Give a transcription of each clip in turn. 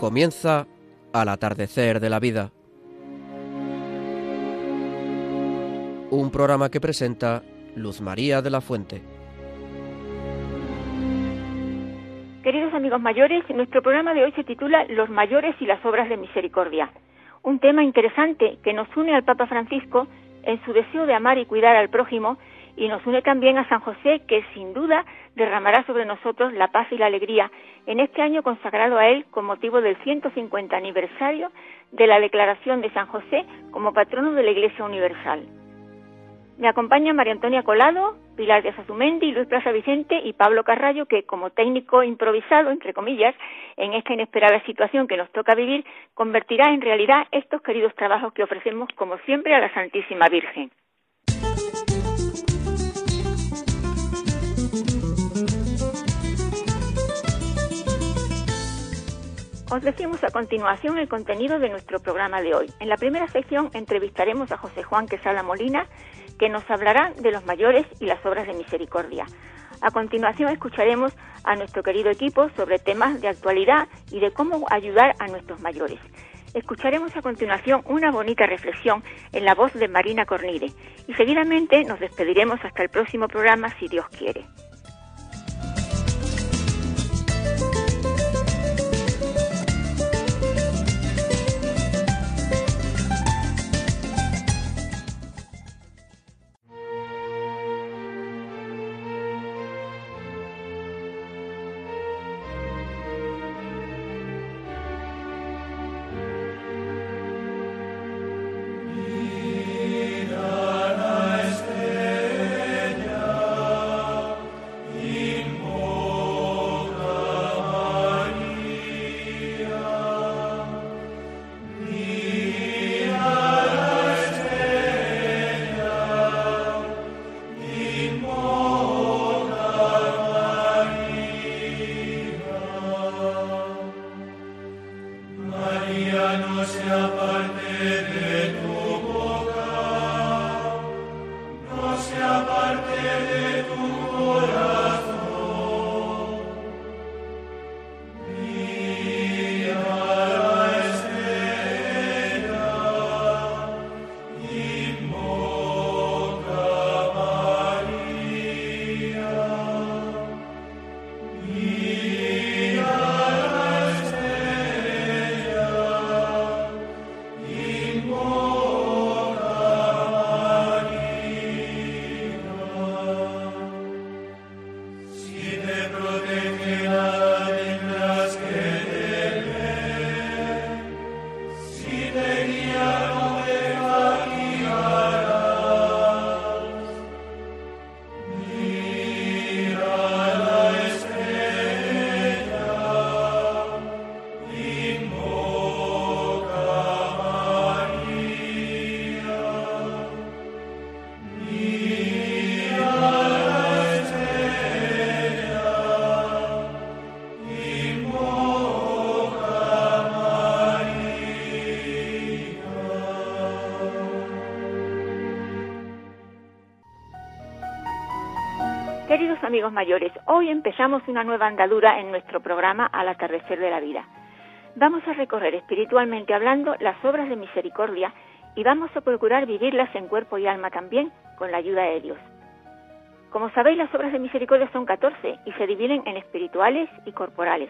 Comienza al atardecer de la vida. Un programa que presenta Luz María de la Fuente. Queridos amigos mayores, nuestro programa de hoy se titula Los mayores y las obras de misericordia. Un tema interesante que nos une al Papa Francisco en su deseo de amar y cuidar al prójimo y nos une también a San José, que sin duda derramará sobre nosotros la paz y la alegría en este año consagrado a él con motivo del 150 aniversario de la declaración de San José como patrono de la Iglesia Universal. Me acompaña María Antonia Colado, Pilar de Azumendi, Luis Plaza Vicente y Pablo Carrallo, que como técnico improvisado, entre comillas, en esta inesperada situación que nos toca vivir, convertirá en realidad estos queridos trabajos que ofrecemos como siempre a la Santísima Virgen. Os decimos a continuación el contenido de nuestro programa de hoy. En la primera sección entrevistaremos a José Juan Quesada Molina, que nos hablará de los mayores y las obras de misericordia. A continuación escucharemos a nuestro querido equipo sobre temas de actualidad y de cómo ayudar a nuestros mayores. Escucharemos a continuación una bonita reflexión en la voz de Marina Cornire y seguidamente nos despediremos hasta el próximo programa si Dios quiere. Amigos mayores, hoy empezamos una nueva andadura en nuestro programa Al atardecer de la vida. Vamos a recorrer espiritualmente hablando las obras de misericordia y vamos a procurar vivirlas en cuerpo y alma también con la ayuda de Dios. Como sabéis, las obras de misericordia son 14 y se dividen en espirituales y corporales.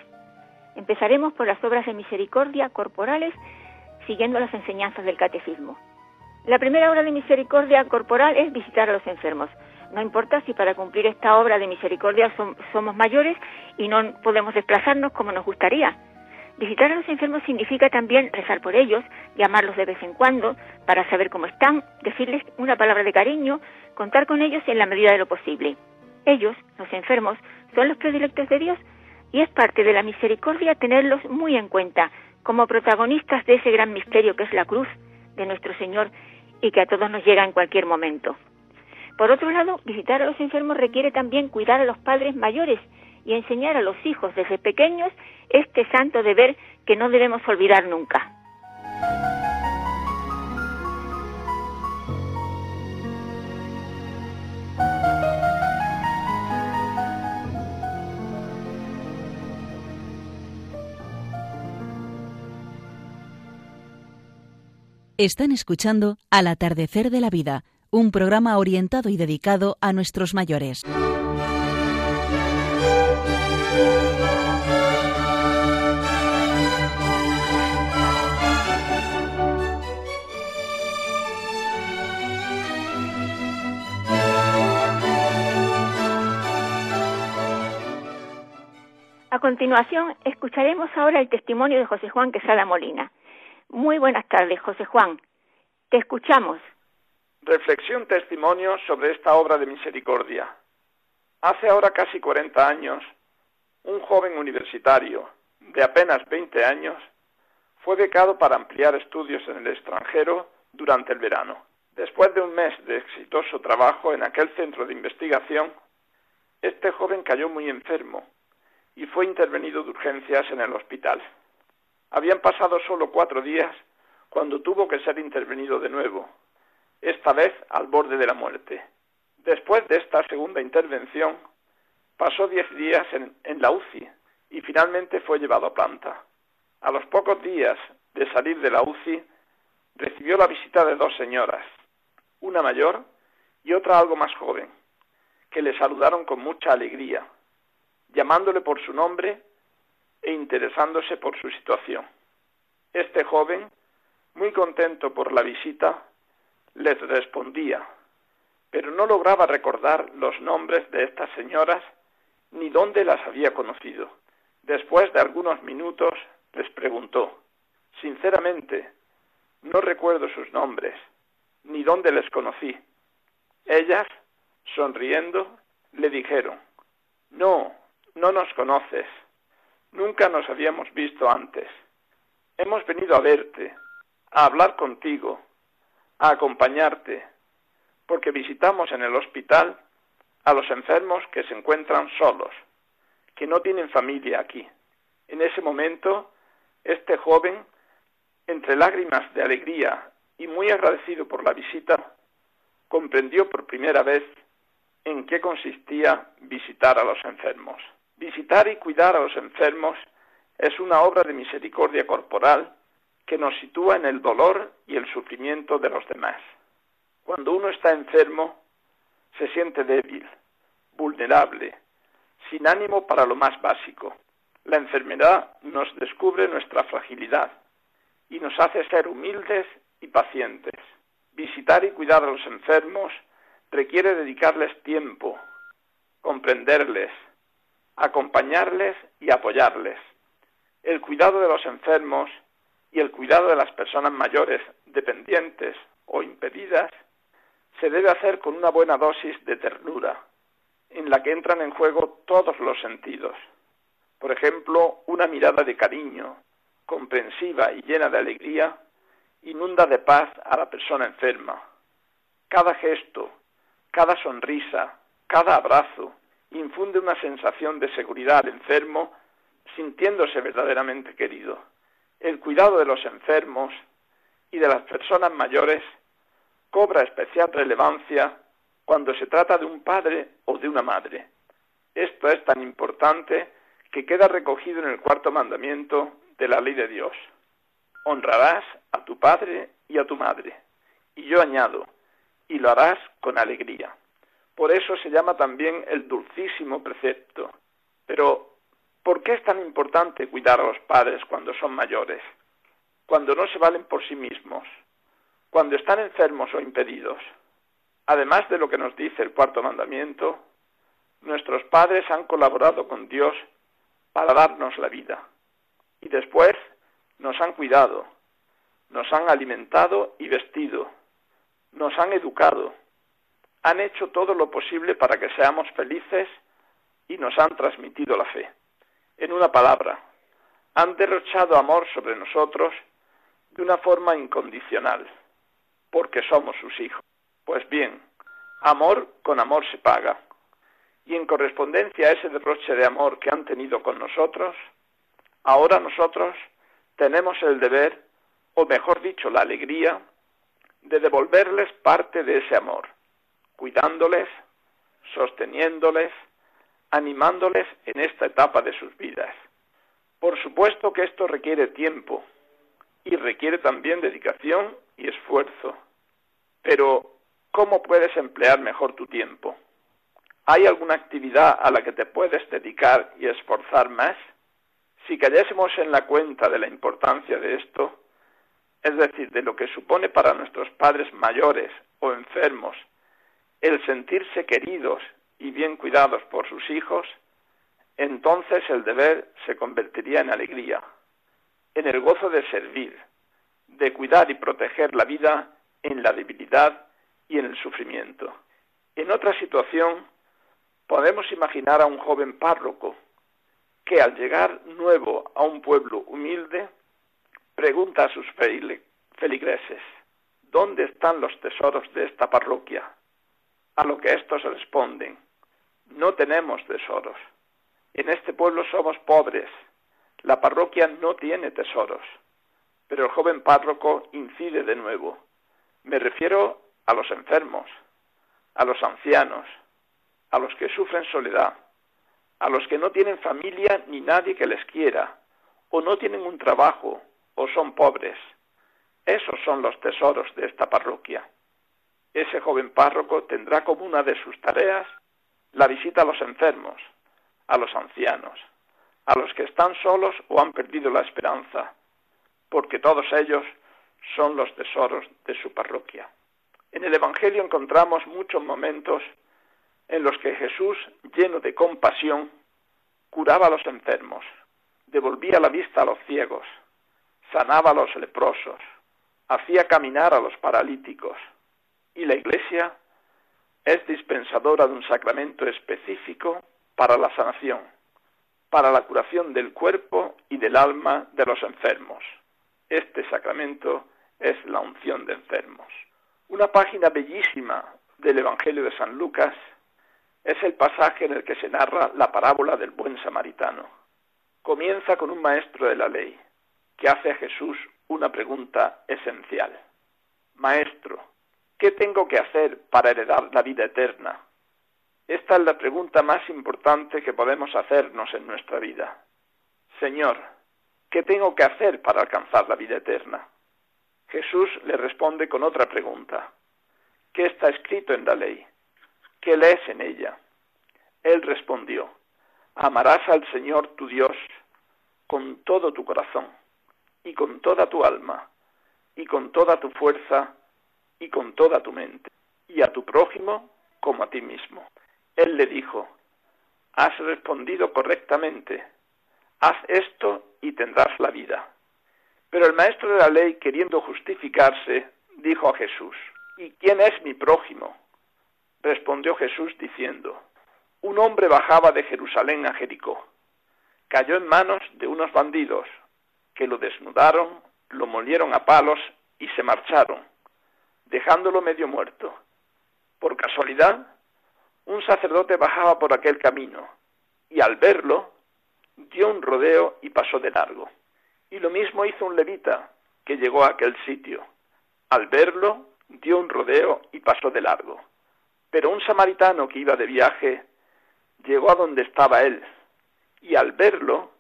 Empezaremos por las obras de misericordia corporales siguiendo las enseñanzas del catecismo. La primera obra de misericordia corporal es visitar a los enfermos. No importa si para cumplir esta obra de misericordia somos mayores y no podemos desplazarnos como nos gustaría. Visitar a los enfermos significa también rezar por ellos, llamarlos de vez en cuando para saber cómo están, decirles una palabra de cariño, contar con ellos en la medida de lo posible. Ellos, los enfermos, son los predilectos de Dios y es parte de la misericordia tenerlos muy en cuenta como protagonistas de ese gran misterio que es la cruz de nuestro Señor y que a todos nos llega en cualquier momento. Por otro lado, visitar a los enfermos requiere también cuidar a los padres mayores y enseñar a los hijos desde pequeños este santo deber que no debemos olvidar nunca. Están escuchando Al atardecer de la vida un programa orientado y dedicado a nuestros mayores. A continuación, escucharemos ahora el testimonio de José Juan Quesada Molina. Muy buenas tardes, José Juan. Te escuchamos. Reflexión testimonio sobre esta obra de misericordia. Hace ahora casi 40 años, un joven universitario de apenas 20 años fue becado para ampliar estudios en el extranjero durante el verano. Después de un mes de exitoso trabajo en aquel centro de investigación, este joven cayó muy enfermo y fue intervenido de urgencias en el hospital. Habían pasado solo cuatro días cuando tuvo que ser intervenido de nuevo, esta vez al borde de la muerte. Después de esta segunda intervención, pasó diez días en, la UCI y finalmente fue llevado a planta. A los pocos días de salir de la UCI, recibió la visita de dos señoras, una mayor y otra algo más joven, que le saludaron con mucha alegría, llamándole por su nombre e interesándose por su situación. Este joven, muy contento por la visita, les respondía, pero no lograba recordar los nombres de estas señoras ni dónde las había conocido. Después de algunos minutos les preguntó, sinceramente, no recuerdo sus nombres, ni dónde les conocí. Ellas, sonriendo, le dijeron, no, no nos conoces, Nunca nos habíamos visto antes. Hemos venido a verte, a hablar contigo, a acompañarte, porque visitamos en el hospital a los enfermos que se encuentran solos, que no tienen familia aquí. En ese momento, este joven, entre lágrimas de alegría y muy agradecido por la visita, comprendió por primera vez en qué consistía visitar a los enfermos. Visitar y cuidar a los enfermos es una obra de misericordia corporal que nos sitúa en el dolor y el sufrimiento de los demás. Cuando uno está enfermo, se siente débil, vulnerable, sin ánimo para lo más básico. La enfermedad nos descubre nuestra fragilidad y nos hace ser humildes y pacientes. Visitar y cuidar a los enfermos requiere dedicarles tiempo, comprenderles, acompañarles y apoyarles. El cuidado de los enfermos y el cuidado de las personas mayores, dependientes o impedidas, se debe hacer con una buena dosis de ternura, en la que entran en juego todos los sentidos. Por ejemplo, una mirada de cariño, comprensiva y llena de alegría, inunda de paz a la persona enferma. Cada gesto, cada sonrisa, cada abrazo, infunde una sensación de seguridad al enfermo, sintiéndose verdaderamente querido. El cuidado de los enfermos y de las personas mayores cobra especial relevancia cuando se trata de un padre o de una madre. Esto es tan importante que queda recogido en el cuarto mandamiento de la ley de Dios. Honrarás a tu padre y a tu madre. Y yo añado, y lo harás con alegría. Por eso se llama también el dulcísimo precepto. Pero, ¿por qué es tan importante cuidar a los padres cuando son mayores? Cuando no se valen por sí mismos, cuando están enfermos o impedidos. Además de lo que nos dice el cuarto mandamiento, nuestros padres han colaborado con Dios para darnos la vida. Y después nos han cuidado, nos han alimentado y vestido, nos han educado, han hecho todo lo posible para que seamos felices y nos han transmitido la fe. En una palabra, han derrochado amor sobre nosotros de una forma incondicional, porque somos sus hijos. Pues bien, amor con amor se paga. Y en correspondencia a ese derroche de amor que han tenido con nosotros, ahora nosotros tenemos el deber, o mejor dicho, la alegría, de devolverles parte de ese amor cuidándoles, sosteniéndoles, animándoles en esta etapa de sus vidas. Por supuesto que esto requiere tiempo y requiere también dedicación y esfuerzo. Pero, ¿cómo puedes emplear mejor tu tiempo? ¿Hay alguna actividad a la que te puedes dedicar y esforzar más? Si cayésemos en la cuenta de la importancia de esto, es decir, de lo que supone para nuestros padres mayores o enfermos el sentirse queridos y bien cuidados por sus hijos, entonces el deber se convertiría en alegría, en el gozo de servir, de cuidar y proteger la vida en la debilidad y en el sufrimiento. En otra situación, podemos imaginar a un joven párroco que al llegar nuevo a un pueblo humilde, pregunta a sus feligreses, ¿dónde están los tesoros de esta parroquia? A lo que estos responden, no tenemos tesoros. En este pueblo somos pobres. La parroquia no tiene tesoros. Pero el joven párroco incide de nuevo. Me refiero a los enfermos, a los ancianos, a los que sufren soledad, a los que no tienen familia ni nadie que les quiera, o no tienen un trabajo, o son pobres. Esos son los tesoros de esta parroquia. Ese joven párroco tendrá como una de sus tareas la visita a los enfermos, a los ancianos, a los que están solos o han perdido la esperanza, porque todos ellos son los tesoros de su parroquia. En el Evangelio encontramos muchos momentos en los que Jesús, lleno de compasión, curaba a los enfermos, devolvía la vista a los ciegos, sanaba a los leprosos, hacía caminar a los paralíticos, y la Iglesia es dispensadora de un sacramento específico para la sanación, para la curación del cuerpo y del alma de los enfermos. Este sacramento es la unción de enfermos. Una página bellísima del Evangelio de San Lucas es el pasaje en el que se narra la parábola del buen samaritano. Comienza con un maestro de la ley que hace a Jesús una pregunta esencial. Maestro, ¿Qué tengo que hacer para heredar la vida eterna? Esta es la pregunta más importante que podemos hacernos en nuestra vida. Señor, ¿qué tengo que hacer para alcanzar la vida eterna? Jesús le responde con otra pregunta. ¿Qué está escrito en la ley? ¿Qué lees en ella? Él respondió, amarás al Señor tu Dios con todo tu corazón y con toda tu alma y con toda tu fuerza y con toda tu mente, y a tu prójimo como a ti mismo. Él le dijo, has respondido correctamente, haz esto y tendrás la vida. Pero el maestro de la ley, queriendo justificarse, dijo a Jesús, ¿y quién es mi prójimo? Respondió Jesús diciendo, un hombre bajaba de Jerusalén a Jericó, cayó en manos de unos bandidos, que lo desnudaron, lo molieron a palos y se marcharon dejándolo medio muerto. Por casualidad, un sacerdote bajaba por aquel camino y al verlo dio un rodeo y pasó de largo. Y lo mismo hizo un levita que llegó a aquel sitio. Al verlo dio un rodeo y pasó de largo. Pero un samaritano que iba de viaje llegó a donde estaba él y al verlo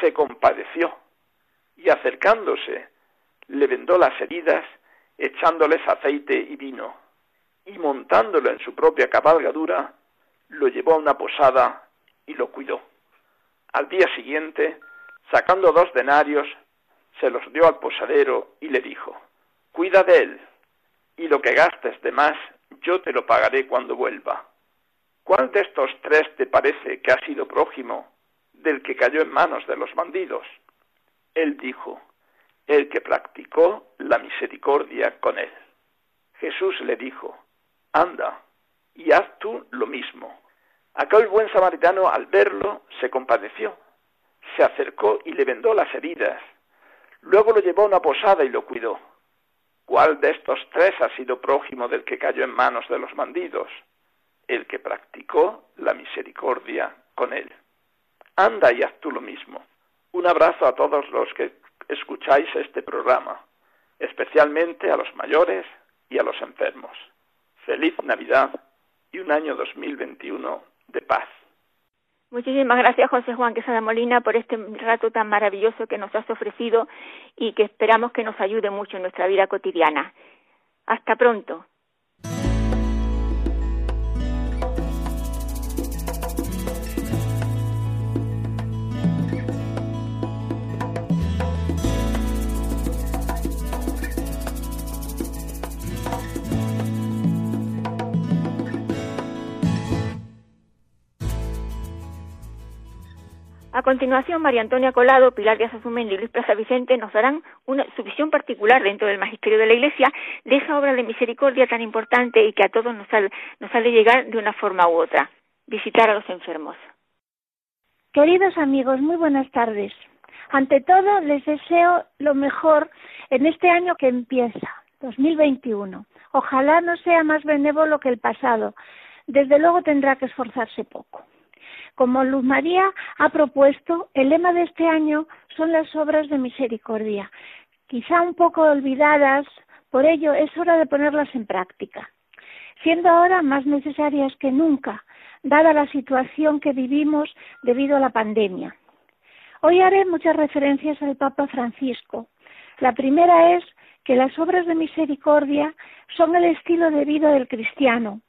se compadeció y acercándose le vendó las heridas echándoles aceite y vino, y montándolo en su propia cabalgadura, lo llevó a una posada y lo cuidó. Al día siguiente, sacando dos denarios, se los dio al posadero y le dijo, Cuida de él, y lo que gastes de más, yo te lo pagaré cuando vuelva. ¿Cuál de estos tres te parece que ha sido prójimo del que cayó en manos de los bandidos? Él dijo, el que practicó la misericordia con él. Jesús le dijo, anda y haz tú lo mismo. Aquel buen samaritano al verlo se compadeció, se acercó y le vendó las heridas. Luego lo llevó a una posada y lo cuidó. ¿Cuál de estos tres ha sido prójimo del que cayó en manos de los bandidos? El que practicó la misericordia con él. Anda y haz tú lo mismo. Un abrazo a todos los que escucháis este programa, especialmente a los mayores y a los enfermos. Feliz Navidad y un año 2021 de paz. Muchísimas gracias, José Juan Quesada Molina, por este rato tan maravilloso que nos has ofrecido y que esperamos que nos ayude mucho en nuestra vida cotidiana. Hasta pronto. A continuación, María Antonia Colado, Pilar Díaz Azumendi y Luis Plaza Vicente nos darán una, su visión particular dentro del magisterio de la Iglesia de esa obra de misericordia tan importante y que a todos nos, sale, nos sale llegar de una forma u otra, visitar a los enfermos. Queridos amigos, muy buenas tardes. Ante todo, les deseo lo mejor en este año que empieza, 2021. Ojalá no sea más benévolo que el pasado. Desde luego tendrá que esforzarse poco. Como Luz María ha propuesto, el lema de este año son las obras de misericordia, quizá un poco olvidadas, por ello es hora de ponerlas en práctica, siendo ahora más necesarias que nunca, dada la situación que vivimos debido a la pandemia. Hoy haré muchas referencias al Papa Francisco. La primera es que las obras de misericordia son el estilo de vida del cristiano,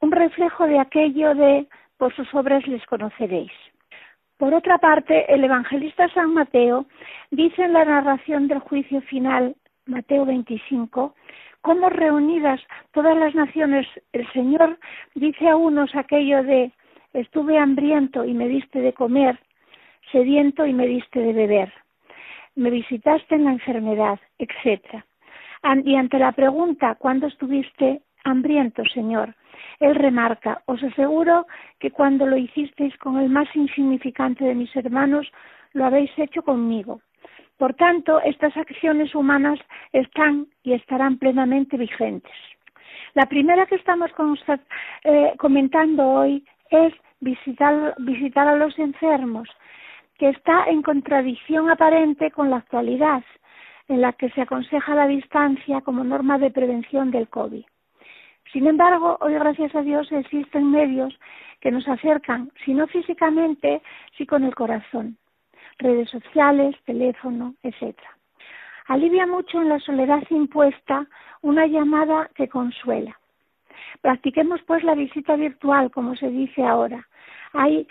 un reflejo de aquello de por sus obras les conoceréis. Por otra parte, el evangelista San Mateo dice en la narración del juicio final, Mateo 25, cómo reunidas todas las naciones, el Señor dice a unos aquello de estuve hambriento y me diste de comer, sediento y me diste de beber, me visitaste en la enfermedad, etc. Y ante la pregunta, ¿cuándo estuviste hambriento, Señor? Él remarca, os aseguro que cuando lo hicisteis con el más insignificante de mis hermanos, lo habéis hecho conmigo. Por tanto, estas acciones humanas están y estarán plenamente vigentes. La primera que estamos eh, comentando hoy es visitar, visitar a los enfermos, que está en contradicción aparente con la actualidad, en la que se aconseja la distancia como norma de prevención del COVID. Sin embargo, hoy gracias a Dios existen medios que nos acercan, si no físicamente, sí con el corazón. Redes sociales, teléfono, etc. Alivia mucho en la soledad impuesta una llamada que consuela. Practiquemos pues la visita virtual, como se dice ahora. Hay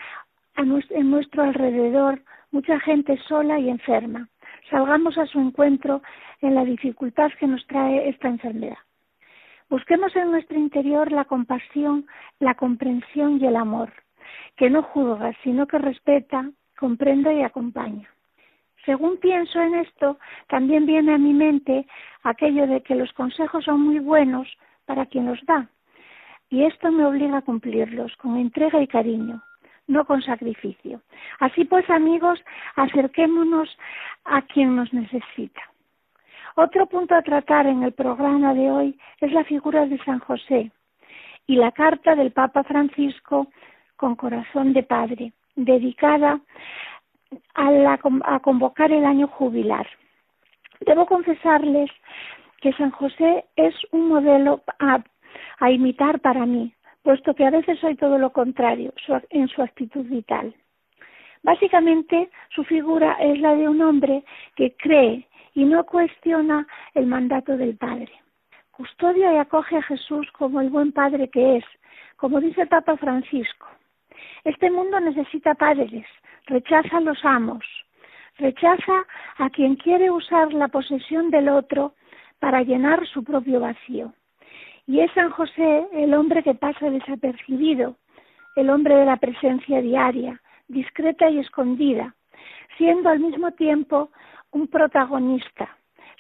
en nuestro alrededor mucha gente sola y enferma. Salgamos a su encuentro en la dificultad que nos trae esta enfermedad. Busquemos en nuestro interior la compasión, la comprensión y el amor, que no juzga, sino que respeta, comprende y acompaña. Según pienso en esto, también viene a mi mente aquello de que los consejos son muy buenos para quien los da. Y esto me obliga a cumplirlos con entrega y cariño, no con sacrificio. Así pues, amigos, acerquémonos a quien nos necesita. Otro punto a tratar en el programa de hoy es la figura de San José y la carta del Papa Francisco con corazón de padre, dedicada a, convocar el año jubilar. Debo confesarles que San José es un modelo a imitar para mí, puesto que a veces soy todo lo contrario en su actitud vital. Básicamente, su figura es la de un hombre que cree y no cuestiona el mandato del Padre. Custodia y acoge a Jesús como el buen Padre que es, como dice el Papa Francisco. Este mundo necesita padres, rechaza a los amos, rechaza a quien quiere usar la posesión del otro para llenar su propio vacío. Y es San José el hombre que pasa desapercibido, el hombre de la presencia diaria, discreta y escondida, siendo al mismo tiempo un protagonista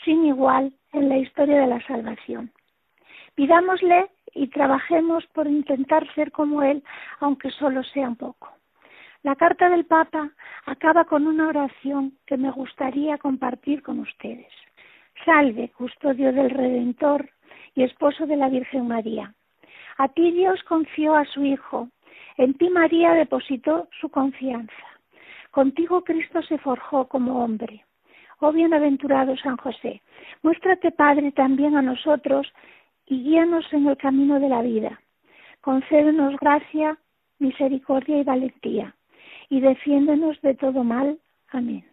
sin igual en la historia de la salvación. Pidámosle y trabajemos por intentar ser como Él, aunque solo sea un poco. La carta del Papa acaba con una oración que me gustaría compartir con ustedes. Salve, custodio del Redentor y esposo de la Virgen María. A ti Dios confió a su Hijo, en ti María depositó su confianza. Contigo Cristo se forjó como hombre. Oh bienaventurado San José, muéstrate Padre también a nosotros y guíanos en el camino de la vida. Concédenos gracia, misericordia y valentía, y defiéndenos de todo mal. Amén.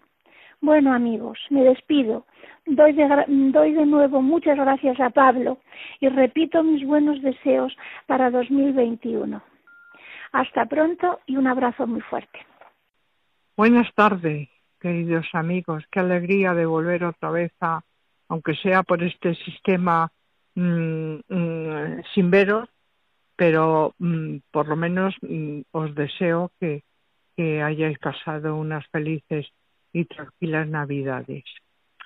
Bueno amigos, me despido. Doy de, doy de nuevo muchas gracias a Pablo y repito mis buenos deseos para 2021. Hasta pronto y un abrazo muy fuerte. Buenas tardes, queridos amigos. Qué alegría de volver otra vez a, aunque sea por este sistema mm, mm, sin veros, pero mm, por lo menos os deseo que, que hayáis pasado unas felices y tranquilas Navidades.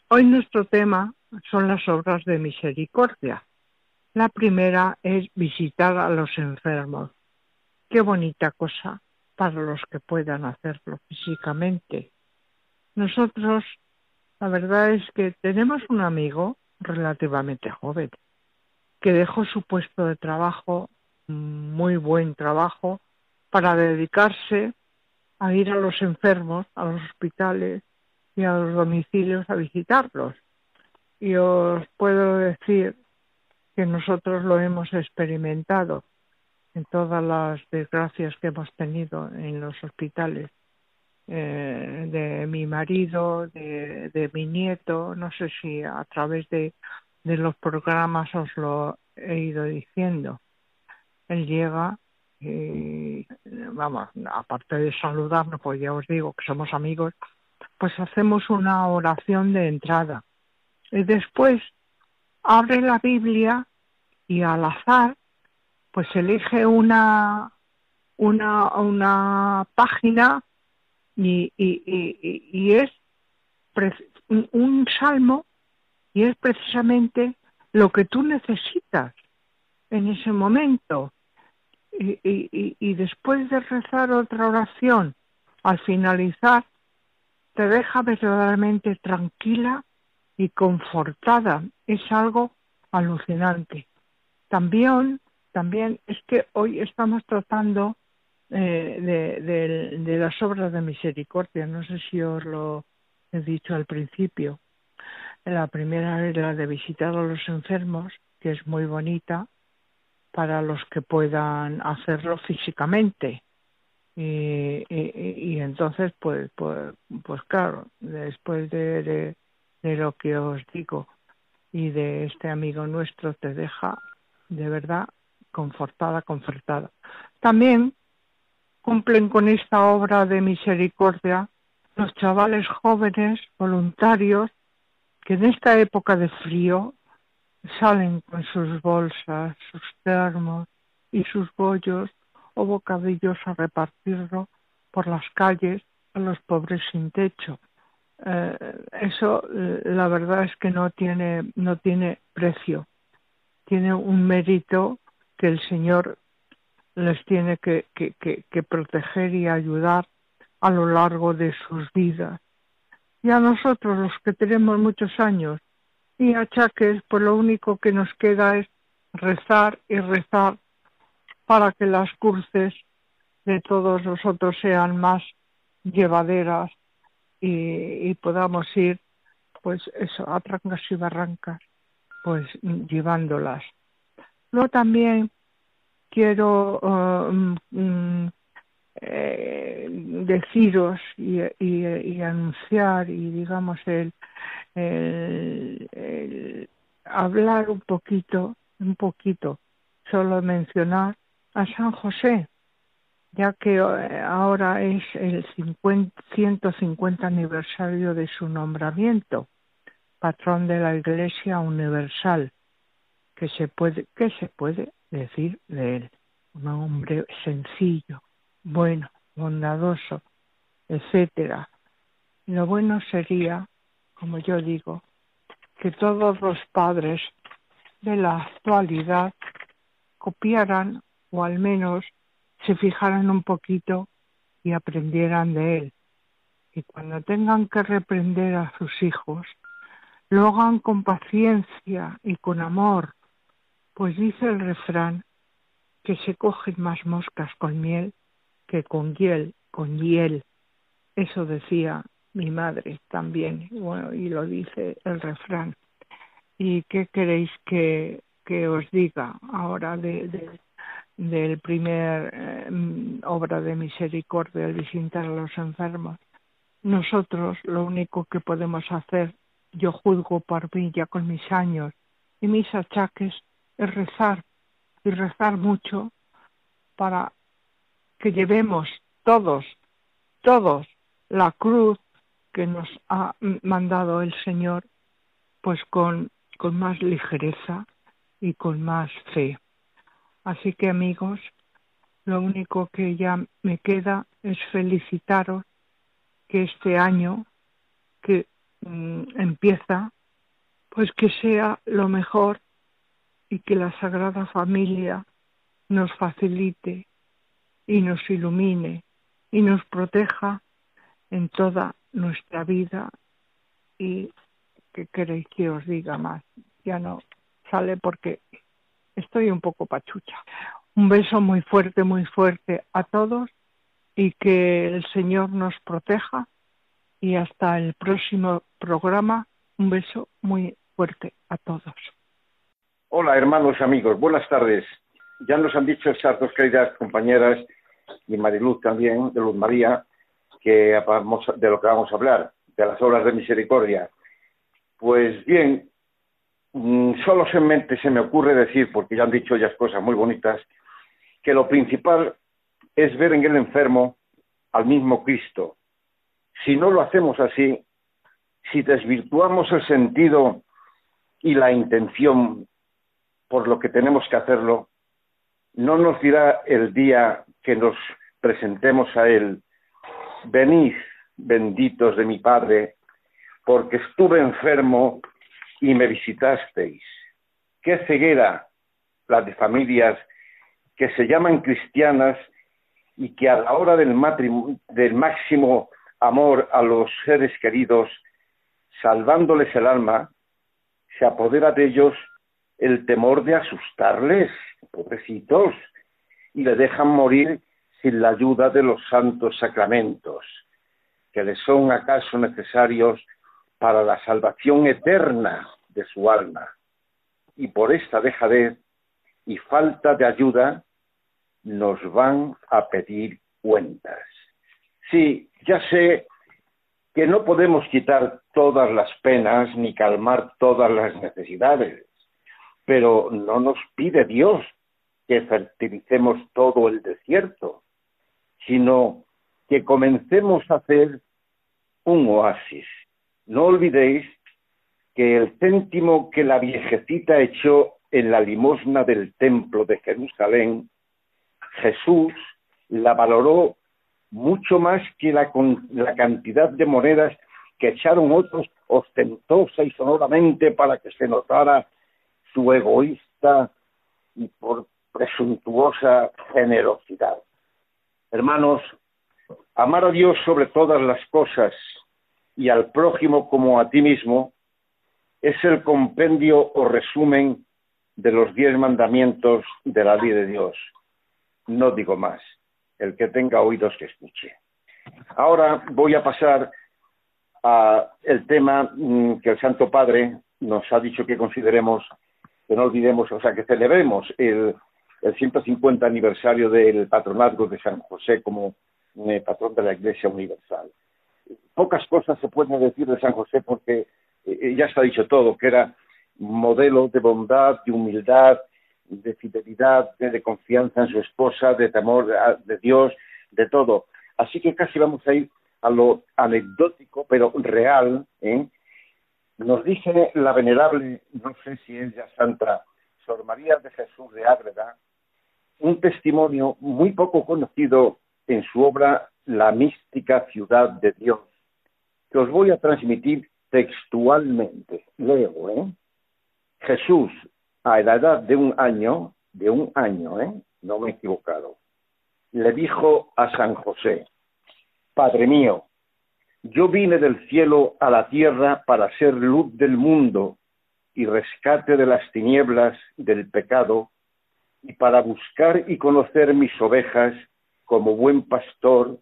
Hoy nuestro tema son las obras de misericordia. La primera es visitar a los enfermos. Qué bonita cosa para los que puedan hacerlo físicamente. Nosotros, la verdad es que tenemos un amigo relativamente joven que dejó su puesto de trabajo, muy buen trabajo, para dedicarse a ir a los enfermos, a los hospitales y a los domicilios a visitarlos. Y os puedo decir que nosotros lo hemos experimentado en todas las desgracias que hemos tenido en los hospitales. Eh, de mi marido, de, mi nieto, no sé si a través de, de los programas os lo he ido diciendo. Él llega y, vamos, aparte de saludarnos, pues ya os digo que somos amigos, pues hacemos una oración de entrada. Y después abre la Biblia y al azar pues elige una, una, una página y, y, y, es un salmo y es precisamente lo que tú necesitas en ese momento. Y, y, y, después de rezar otra oración, al finalizar, te deja verdaderamente tranquila y confortada. Es algo alucinante. También también es que hoy estamos tratando eh, de, las obras de misericordia. No sé si os lo he dicho al principio. La primera es la de visitar a los enfermos, que es muy bonita para los que puedan hacerlo físicamente. Y, y, entonces, pues, pues, pues claro, después de, de lo que os digo y de este amigo nuestro, te deja de verdad confortada, confortada. También cumplen con esta obra de misericordia los chavales jóvenes voluntarios que en esta época de frío salen con sus bolsas, sus termos y sus bollos o bocadillos a repartirlo por las calles a los pobres sin techo. Eh, eso eh, la verdad es que no tiene no tiene precio tiene un mérito que el Señor les tiene que, proteger y ayudar a lo largo de sus vidas. Y a nosotros, los que tenemos muchos años y achaques, pues lo único que nos queda es rezar y rezar para que las cruces de todos nosotros sean más llevaderas y, y podamos ir, pues eso, a trancas y barrancas, pues llevándolas. Luego también quiero uh, mm, eh, deciros y, anunciar y digamos el, hablar un poquito, un poquito, solo mencionar a San José, ya que eh, ahora es el 150 aniversario de su nombramiento, patrón de la Iglesia Universal que se puede, que se puede decir de él. Un hombre sencillo, bueno, bondadoso, etcétera. Lo bueno sería, como yo digo, que todos los padres de la actualidad copiaran o al menos se fijaran un poquito y aprendieran de él. Y cuando tengan que reprender a sus hijos, lo hagan con paciencia y con amor, pues dice el refrán que se cogen más moscas con miel que con hiel, con hiel. Eso decía mi madre también, bueno, y lo dice el refrán. ¿Y qué queréis que, que os diga ahora de, del primer eh, obra de misericordia, el visitar a los enfermos. Nosotros lo único que podemos hacer, yo juzgo por mí ya con mis años y mis achaques, es rezar y rezar mucho para que llevemos todos, todos la cruz que nos ha mandado el Señor, pues con, con más ligereza y con más fe. Así que amigos, lo único que ya me queda es felicitaros que este año que mm, empieza, pues que sea lo mejor y que la Sagrada Familia nos facilite y nos ilumine y nos proteja en toda nuestra vida y que queréis que os diga más. Ya no sale porque estoy un poco pachucha. Un beso muy fuerte, muy fuerte a todos y que el Señor nos proteja y hasta el próximo programa. Un beso muy fuerte a todos. Hola hermanos amigos, buenas tardes. Ya nos han dicho esas dos queridas compañeras y Mariluz también, de Luz María, que vamos, de lo que vamos a hablar, de las obras de misericordia. Pues bien, mm, solo en mente se me ocurre decir, porque ya han dicho ellas cosas muy bonitas, que lo principal es ver en el enfermo al mismo Cristo. Si no lo hacemos así, si desvirtuamos el sentido y la intención por lo que tenemos que hacerlo, no nos dirá el día que nos presentemos a Él, venid, benditos de mi Padre, porque estuve enfermo y me visitasteis. Qué ceguera la de familias que se llaman cristianas y que a la hora del, del máximo amor a los seres queridos, salvándoles el alma, se apodera de ellos el temor de asustarles, pobrecitos, y le dejan morir sin la ayuda de los santos sacramentos, que les son acaso necesarios para la salvación eterna de su alma. Y por esta dejadez y falta de ayuda nos van a pedir cuentas. Sí, ya sé que no podemos quitar todas las penas ni calmar todas las necesidades, pero no nos pide Dios que fertilicemos todo el desierto, sino que comencemos a hacer un oasis. No olvidéis que el céntimo que la viejecita echó en la limosna del templo de Jerusalén, Jesús la valoró mucho más que la, la cantidad de monedas que echaron otros ostentosa y sonoramente para que se notara su egoísta y por presuntuosa generosidad. Hermanos, amar a Dios sobre todas las cosas y al prójimo como a ti mismo es el compendio o resumen de los diez mandamientos de la ley de Dios. No digo más. El que tenga oídos que escuche. Ahora voy a pasar a el tema mm, que el Santo Padre nos ha dicho que consideremos que no olvidemos, o sea, que celebremos el, el 150 aniversario del patronazgo de San José como eh, patrón de la Iglesia Universal. Pocas cosas se pueden decir de San José porque eh, ya está dicho todo, que era modelo de bondad, de humildad, de fidelidad, de, confianza en su esposa, de temor de Dios, de todo. Así que casi vamos a ir a lo anecdótico, pero real, ¿eh? Nos dice la venerable, no sé si es ya santa, Sor María de Jesús de Ágreda, un testimonio muy poco conocido en su obra La mística ciudad de Dios, que os voy a transmitir textualmente. Leo, ¿eh? Jesús, a la edad de un año, de un año, ¿eh? No me he equivocado, le dijo a San José, Padre mío, yo vine del cielo a la tierra para ser luz del mundo y rescate de las tinieblas del pecado y para buscar y conocer mis ovejas como buen pastor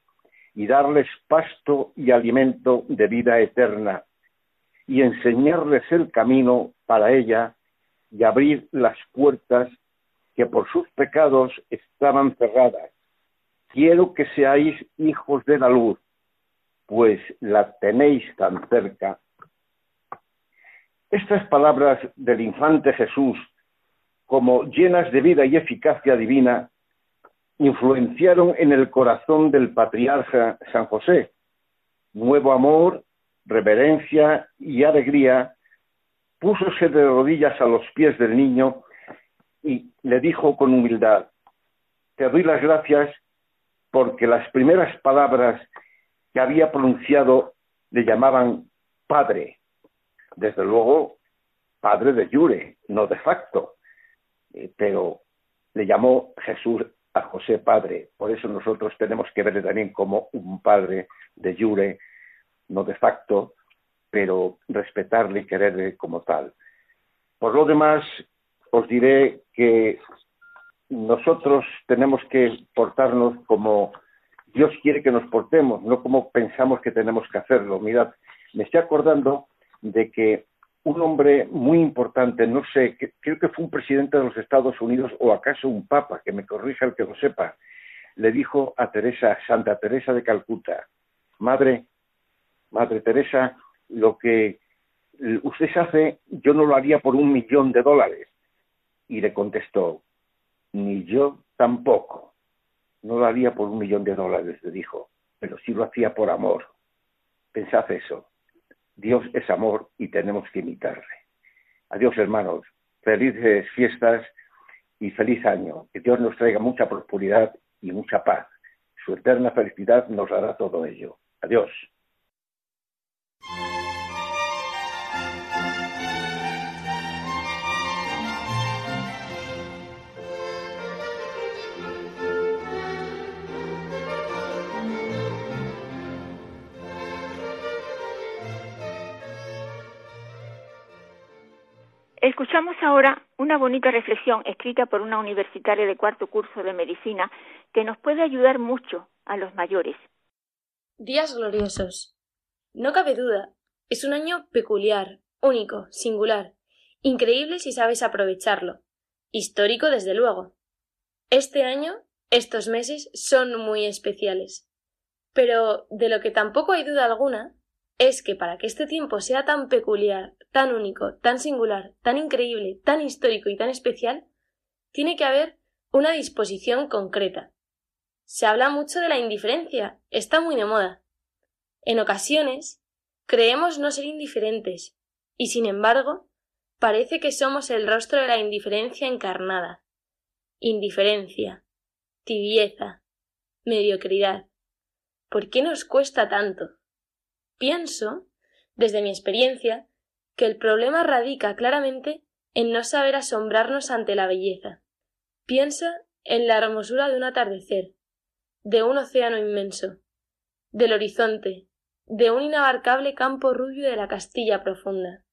y darles pasto y alimento de vida eterna y enseñarles el camino para ella y abrir las puertas que por sus pecados estaban cerradas. Quiero que seáis hijos de la luz, pues la tenéis tan cerca. Estas palabras del infante Jesús, como llenas de vida y eficacia divina, influenciaron en el corazón del patriarca San José. Nuevo amor, reverencia y alegría, púsose de rodillas a los pies del niño y le dijo con humildad, te doy las gracias porque las primeras palabras que había pronunciado le llamaban padre. Desde luego, padre de jure, no de facto, eh, pero le llamó Jesús a José padre. Por eso nosotros tenemos que verle también como un padre de jure, no de facto, pero respetarle y quererle como tal. Por lo demás, os diré que nosotros tenemos que portarnos como Dios quiere que nos portemos, no como pensamos que tenemos que hacerlo. Mirad, me estoy acordando de que un hombre muy importante, no sé, creo que fue un presidente de los Estados Unidos o acaso un papa, que me corrija el que lo sepa, le dijo a Teresa, Santa Teresa de Calcuta, Madre, Madre Teresa, lo que usted hace, yo no lo haría por un millón de dólares. Y le contestó, ni yo tampoco. No lo haría por un millón de dólares, le dijo, pero sí lo hacía por amor. Pensad eso. Dios es amor y tenemos que imitarle. Adiós, hermanos. Felices fiestas y feliz año. Que Dios nos traiga mucha prosperidad y mucha paz. Su eterna felicidad nos dará todo ello. Adiós. Escuchamos ahora una bonita reflexión escrita por una universitaria de cuarto curso de medicina que nos puede ayudar mucho a los mayores. Días gloriosos. No cabe duda, es un año peculiar, único, singular, increíble si sabes aprovecharlo, histórico desde luego. Este año, estos meses son muy especiales. Pero de lo que tampoco hay duda alguna es que para que este tiempo sea tan peculiar, tan único, tan singular, tan increíble, tan histórico y tan especial, tiene que haber una disposición concreta. Se habla mucho de la indiferencia, está muy de moda. En ocasiones, creemos no ser indiferentes, y sin embargo, parece que somos el rostro de la indiferencia encarnada. Indiferencia, tibieza, mediocridad. ¿Por qué nos cuesta tanto? Pienso, desde mi experiencia, que el problema radica claramente en no saber asombrarnos ante la belleza. Piensa en la hermosura de un atardecer, de un océano inmenso, del horizonte, de un inabarcable campo rubio de la Castilla profunda.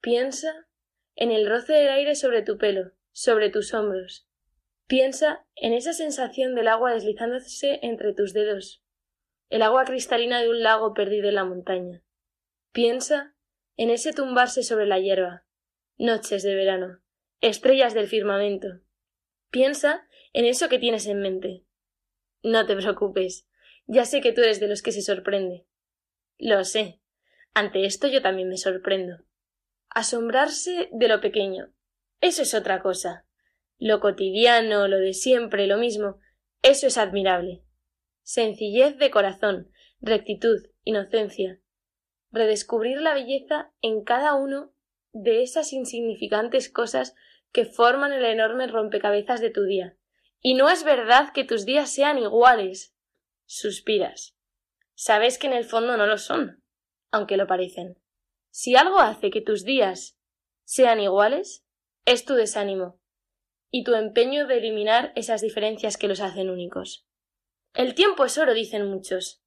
Piensa en el roce del aire sobre tu pelo, sobre tus hombros. Piensa en esa sensación del agua deslizándose entre tus dedos, el agua cristalina de un lago perdido en la montaña. Piensa en ese tumbarse sobre la hierba, noches de verano, estrellas del firmamento. Piensa en eso que tienes en mente. No te preocupes, ya sé que tú eres de los que se sorprende. Lo sé. Ante esto yo también me sorprendo. Asombrarse de lo pequeño. Eso es otra cosa. Lo cotidiano, lo de siempre, lo mismo, eso es admirable sencillez de corazón, rectitud, inocencia. Redescubrir la belleza en cada uno de esas insignificantes cosas que forman el enorme rompecabezas de tu día. Y no es verdad que tus días sean iguales. Suspiras. Sabes que en el fondo no lo son, aunque lo parecen. Si algo hace que tus días sean iguales, es tu desánimo y tu empeño de eliminar esas diferencias que los hacen únicos. El tiempo es oro, dicen muchos.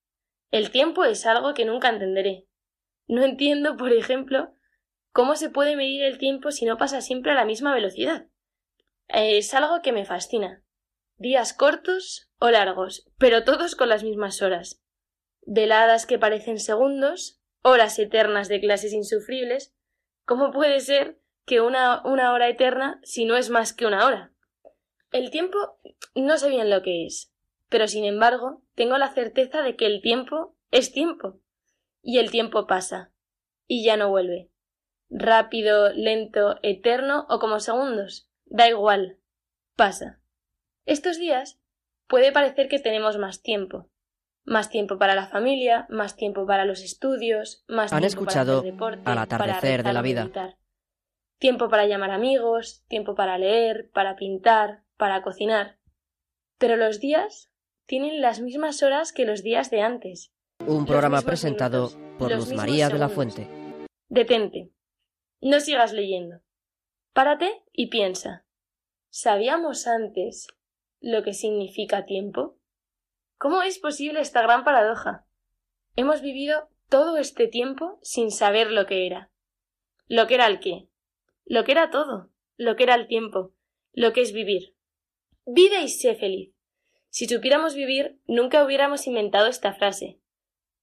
El tiempo es algo que nunca entenderé. No entiendo, por ejemplo, cómo se puede medir el tiempo si no pasa siempre a la misma velocidad. Es algo que me fascina. Días cortos o largos, pero todos con las mismas horas. Veladas que parecen segundos, horas eternas de clases insufribles. ¿Cómo puede ser que una, una hora eterna si no es más que una hora? El tiempo no sé bien lo que es, pero sin embargo tengo la certeza de que el tiempo es tiempo. Y el tiempo pasa, y ya no vuelve. Rápido, lento, eterno o como segundos, da igual, pasa. Estos días puede parecer que tenemos más tiempo. Más tiempo para la familia, más tiempo para los estudios, más Han tiempo escuchado para hacer deporte, al atardecer para de la vida. meditar. Tiempo para llamar amigos, tiempo para leer, para pintar, para cocinar. Pero los días tienen las mismas horas que los días de antes. Un programa presentado por Luz María de la. Fuente. Detente. No sigas leyendo. Párate y piensa. ¿Sabíamos antes lo que significa tiempo? ¿Cómo es posible esta gran paradoja? Hemos vivido todo este tiempo sin saber lo que era. Lo que era el qué. Lo que era todo. Lo que era el tiempo. Lo que es vivir. Vive y sé feliz. Si supiéramos vivir, nunca hubiéramos inventado esta frase.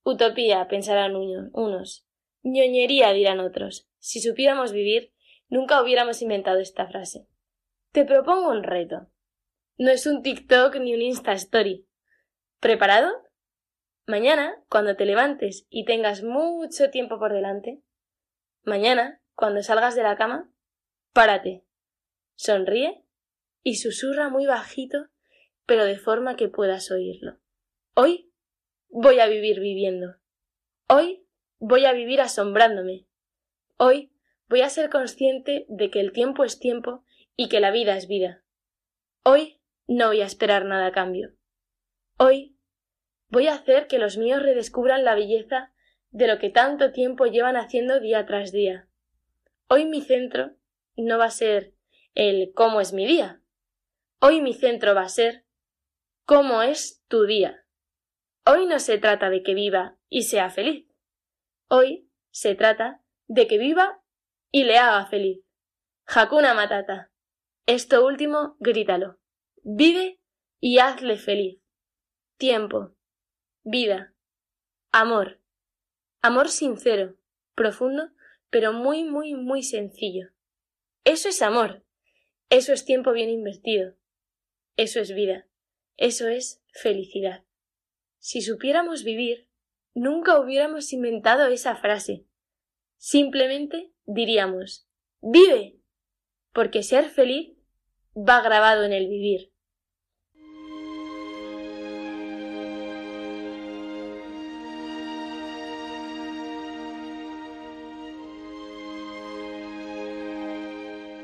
Utopía, pensarán uno- unos. ñoñería, dirán otros. Si supiéramos vivir, nunca hubiéramos inventado esta frase. Te propongo un reto. No es un TikTok ni un Insta Story. ¿Preparado? Mañana, cuando te levantes y tengas mucho tiempo por delante, mañana, cuando salgas de la cama, párate, sonríe y susurra muy bajito, pero de forma que puedas oírlo. Hoy voy a vivir viviendo. Hoy voy a vivir asombrándome. Hoy voy a ser consciente de que el tiempo es tiempo y que la vida es vida. Hoy no voy a esperar nada a cambio. Hoy voy a hacer que los míos redescubran la belleza de lo que tanto tiempo llevan haciendo día tras día. Hoy mi centro no va a ser el cómo es mi día. Hoy mi centro va a ser cómo es tu día. Hoy no se trata de que viva y sea feliz. Hoy se trata de que viva y le haga feliz. Hakuna Matata. Esto último, grítalo. Vive y hazle feliz. Tiempo. Vida. Amor. Amor sincero, profundo, pero muy, muy, muy sencillo. Eso es amor. Eso es tiempo bien invertido. Eso es vida. Eso es felicidad. Si supiéramos vivir, nunca hubiéramos inventado esa frase. Simplemente diríamos, vive, porque ser feliz va grabado en el vivir.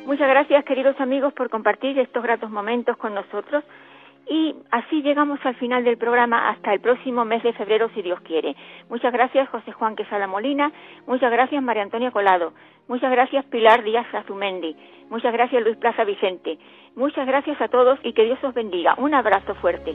Muchas gracias, queridos amigos, por compartir estos gratos momentos con nosotros. Y así llegamos al final del programa hasta el próximo mes de febrero, si Dios quiere. Muchas gracias, José Juan Quesada Molina. Muchas gracias, María Antonia Colado. Muchas gracias, Pilar Díaz Azumendi. Muchas gracias, Luis Plaza Vicente. Muchas gracias a todos y que Dios os bendiga. Un abrazo fuerte.